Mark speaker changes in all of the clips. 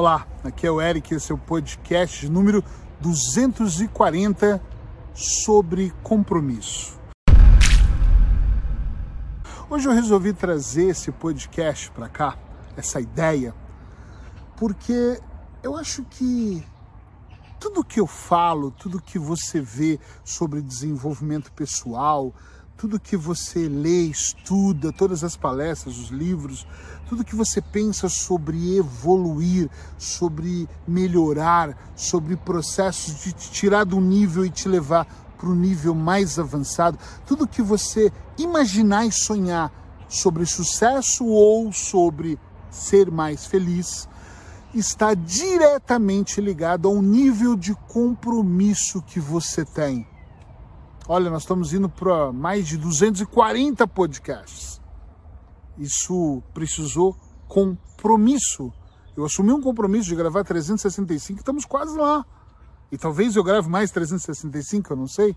Speaker 1: Olá, aqui é o Eric, esse é o podcast número 240 sobre compromisso. Hoje eu resolvi trazer esse podcast para cá, essa ideia, porque eu acho que tudo que eu falo, tudo que você vê sobre desenvolvimento pessoal, tudo que você lê, estuda, todas as palestras, os livros, tudo que você pensa sobre evoluir, sobre melhorar, sobre processos de te tirar do nível e te levar para o nível mais avançado, tudo que você imaginar e sonhar sobre sucesso ou sobre ser mais feliz, está diretamente ligado ao nível de compromisso que você tem. Olha, nós estamos indo para mais de 240 podcasts. Isso precisou compromisso. Eu assumi um compromisso de gravar 365, estamos quase lá. E talvez eu grave mais 365, eu não sei.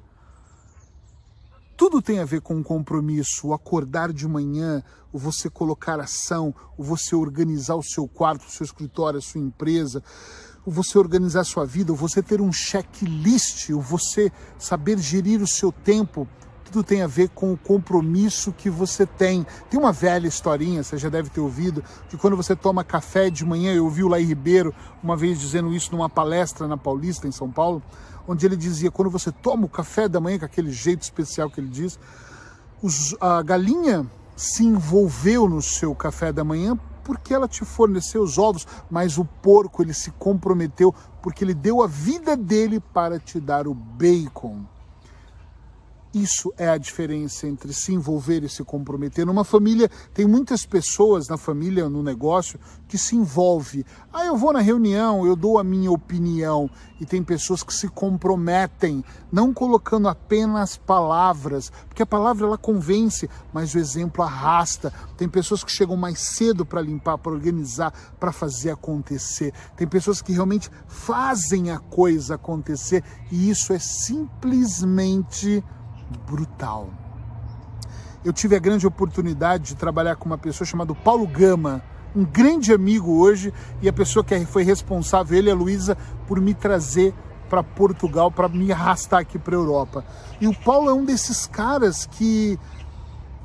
Speaker 1: Tudo tem a ver com um compromisso, o acordar de manhã, o você colocar ação, o você organizar o seu quarto, o seu escritório, a sua empresa, o você organizar sua vida, o você ter um checklist, o você saber gerir o seu tempo. Tudo tem a ver com o compromisso que você tem. Tem uma velha historinha, você já deve ter ouvido, que quando você toma café de manhã, eu ouvi o Laí Ribeiro uma vez dizendo isso numa palestra na Paulista, em São Paulo, onde ele dizia: quando você toma o café da manhã, com aquele jeito especial que ele diz, os, a galinha se envolveu no seu café da manhã porque ela te forneceu os ovos, mas o porco ele se comprometeu porque ele deu a vida dele para te dar o bacon. Isso é a diferença entre se envolver e se comprometer. Numa família, tem muitas pessoas na família, no negócio, que se envolve. Ah, eu vou na reunião, eu dou a minha opinião. E tem pessoas que se comprometem, não colocando apenas palavras, porque a palavra ela convence, mas o exemplo arrasta. Tem pessoas que chegam mais cedo para limpar, para organizar, para fazer acontecer. Tem pessoas que realmente fazem a coisa acontecer e isso é simplesmente brutal. Eu tive a grande oportunidade de trabalhar com uma pessoa chamada Paulo Gama, um grande amigo hoje, e a pessoa que foi responsável, ele e a Luísa, por me trazer para Portugal, para me arrastar aqui para Europa. E o Paulo é um desses caras que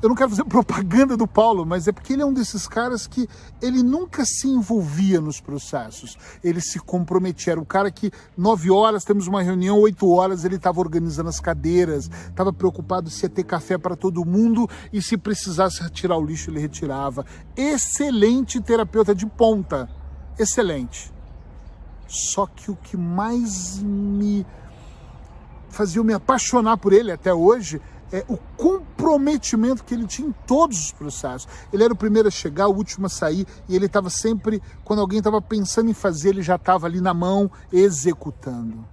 Speaker 1: eu não quero fazer propaganda do Paulo, mas é porque ele é um desses caras que ele nunca se envolvia nos processos. Ele se comprometia. Era o cara que, nove horas, temos uma reunião, oito horas, ele estava organizando as cadeiras, estava preocupado se ia ter café para todo mundo e se precisasse retirar o lixo, ele retirava. Excelente terapeuta de ponta. Excelente. Só que o que mais me fazia eu me apaixonar por ele até hoje é, o comprometimento que ele tinha em todos os processos. Ele era o primeiro a chegar, o último a sair, e ele estava sempre, quando alguém estava pensando em fazer, ele já estava ali na mão, executando.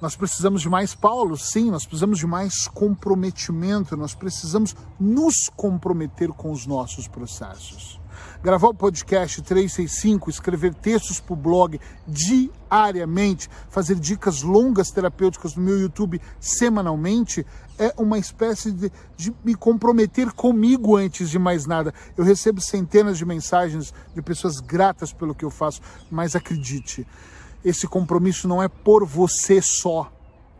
Speaker 1: Nós precisamos de mais Paulo, sim, nós precisamos de mais comprometimento, nós precisamos nos comprometer com os nossos processos gravar o podcast 365, escrever textos para o blog diariamente, fazer dicas longas terapêuticas no meu YouTube semanalmente, é uma espécie de, de me comprometer comigo antes de mais nada. Eu recebo centenas de mensagens de pessoas gratas pelo que eu faço, mas acredite, esse compromisso não é por você só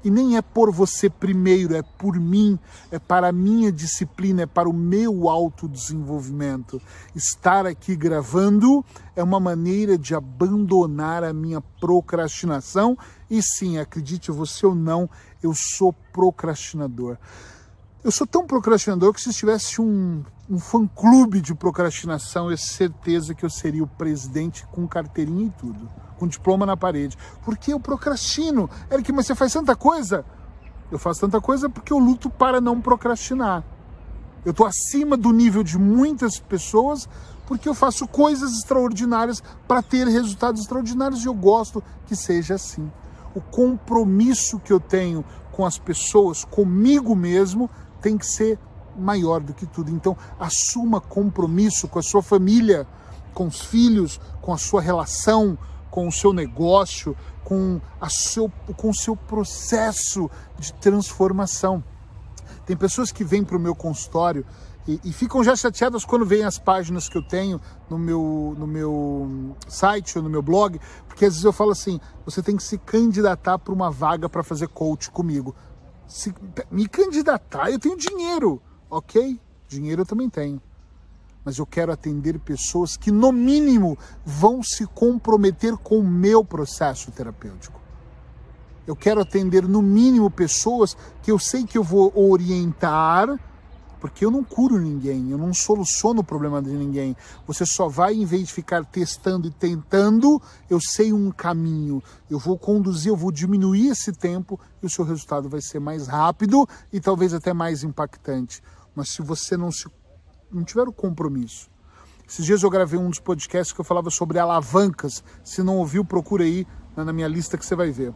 Speaker 1: e nem é por você primeiro, é por mim, é para a minha disciplina, é para o meu autodesenvolvimento. Estar aqui gravando é uma maneira de abandonar a minha procrastinação. E sim, acredite você ou não, eu sou procrastinador. Eu sou tão procrastinador que se tivesse um, um fã-clube de procrastinação, eu certeza que eu seria o presidente com carteirinha e tudo, com diploma na parede. Porque eu procrastino. Eric, mas você faz tanta coisa? Eu faço tanta coisa porque eu luto para não procrastinar. Eu estou acima do nível de muitas pessoas porque eu faço coisas extraordinárias para ter resultados extraordinários e eu gosto que seja assim. O compromisso que eu tenho com as pessoas, comigo mesmo, tem que ser maior do que tudo. Então, assuma compromisso com a sua família, com os filhos, com a sua relação, com o seu negócio, com, a seu, com o seu processo de transformação. Tem pessoas que vêm para o meu consultório e, e, ficam já chateadas quando veem as páginas que eu tenho no meu, no meu site ou no meu blog, porque às vezes eu falo assim: você tem que se candidatar para uma vaga para fazer coach comigo. Se, me candidatar, eu tenho dinheiro, ok? Dinheiro eu também tenho. Mas eu quero atender pessoas que, no mínimo, vão se comprometer com o meu processo terapêutico. Eu quero atender, no mínimo, pessoas que eu sei que eu vou orientar porque eu não curo ninguém, eu não soluciono o problema de ninguém. Você só vai, em vez de ficar testando e tentando, eu sei um caminho. Eu vou conduzir, eu vou diminuir esse tempo e o seu resultado vai ser mais rápido e talvez até mais impactante. Mas se você não, se, não tiver o compromisso. Esses dias eu gravei um dos podcasts que eu falava sobre alavancas. Se não ouviu, procura aí na minha lista que você vai ver.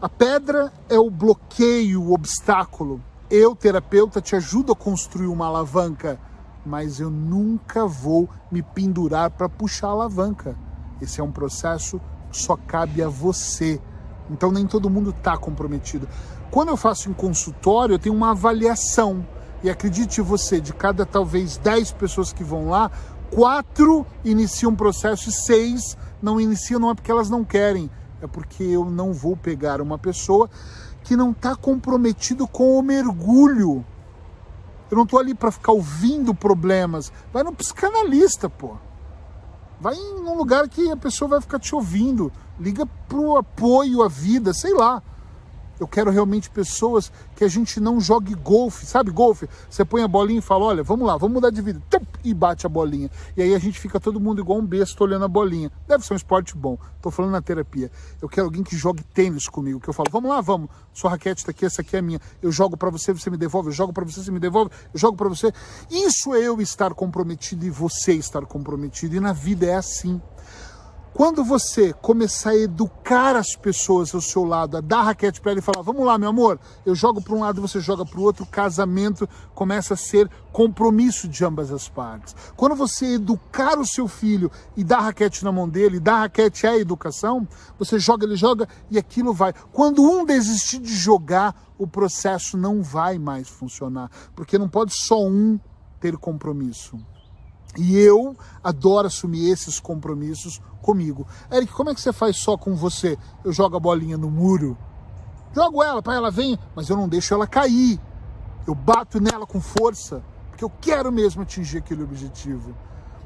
Speaker 1: A pedra é o bloqueio, o obstáculo eu, terapeuta, te ajudo a construir uma alavanca, mas eu nunca vou me pendurar para puxar a alavanca. Esse é um processo que só cabe a você. Então nem todo mundo está comprometido. Quando eu faço em consultório, eu tenho uma avaliação. E acredite você, de cada talvez 10 pessoas que vão lá, quatro iniciam um processo e seis não iniciam, não é porque elas não querem, é porque eu não vou pegar uma pessoa que não está comprometido com o mergulho. Eu não estou ali para ficar ouvindo problemas. Vai no psicanalista, pô. Vai em um lugar que a pessoa vai ficar te ouvindo. Liga pro apoio à vida, sei lá. Eu quero realmente pessoas que a gente não jogue golfe, sabe golfe? Você põe a bolinha e fala, olha, vamos lá, vamos mudar de vida. E bate a bolinha. E aí a gente fica todo mundo igual um besta olhando a bolinha. Deve ser um esporte bom. Tô falando na terapia. Eu quero alguém que jogue tênis comigo, que eu falo, vamos lá, vamos. Sua raquete tá aqui, essa aqui é minha. Eu jogo para você, você me devolve. Eu jogo para você, você me devolve. Eu jogo para você. Isso é eu estar comprometido e você estar comprometido. E na vida é assim. Quando você começar a educar as pessoas ao seu lado, a dar raquete para ele e falar: Vamos lá, meu amor, eu jogo para um lado, você joga para o outro, casamento começa a ser compromisso de ambas as partes. Quando você educar o seu filho e dar raquete na mão dele, dar raquete é educação, você joga, ele joga e aquilo vai. Quando um desistir de jogar, o processo não vai mais funcionar, porque não pode só um ter compromisso. E eu adoro assumir esses compromissos comigo. Eric, como é que você faz só com você? Eu jogo a bolinha no muro, jogo ela para ela vir, mas eu não deixo ela cair. Eu bato nela com força, porque eu quero mesmo atingir aquele objetivo.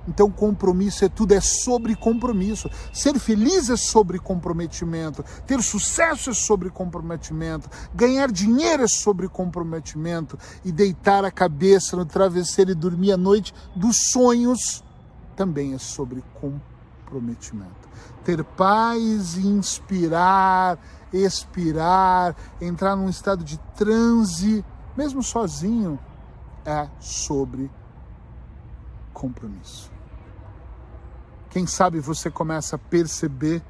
Speaker 1: Então, compromisso é tudo, é sobre compromisso. Ser feliz é sobre comprometimento. Ter sucesso é sobre comprometimento. Ganhar dinheiro é sobre comprometimento. E deitar a cabeça no travesseiro e dormir à noite dos sonhos também é sobre comprometimento. Ter paz e inspirar, expirar, entrar num estado de transe, mesmo sozinho, é sobre compromisso. Quem sabe você começa a perceber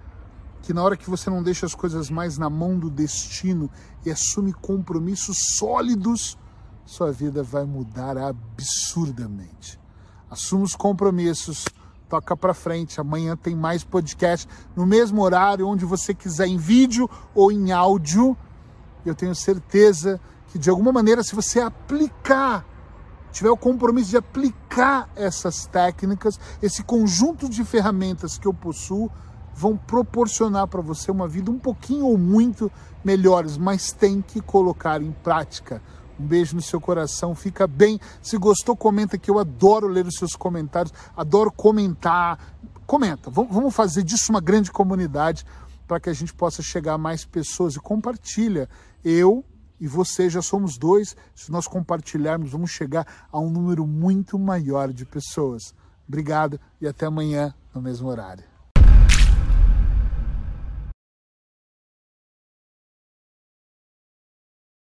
Speaker 1: que na hora que você não deixa as coisas mais na mão do destino e assume compromissos sólidos, sua vida vai mudar absurdamente. Assuma os compromissos, toca para frente. Amanhã tem mais podcast no mesmo horário, onde você quiser, em vídeo ou em áudio. Eu tenho certeza que de alguma maneira, se você aplicar tiver o compromisso de aplicar essas técnicas, esse conjunto de ferramentas que eu possuo, vão proporcionar para você uma vida um pouquinho ou muito melhores, mas tem que colocar em prática. Um beijo no seu coração, fica bem. Se gostou, comenta que eu adoro ler os seus comentários, adoro comentar. Comenta, vamos fazer disso uma grande comunidade para que a gente possa chegar a mais pessoas e compartilha. Eu e você já somos dois. Se nós compartilharmos, vamos chegar a um número muito maior de pessoas. Obrigado e até amanhã no mesmo horário.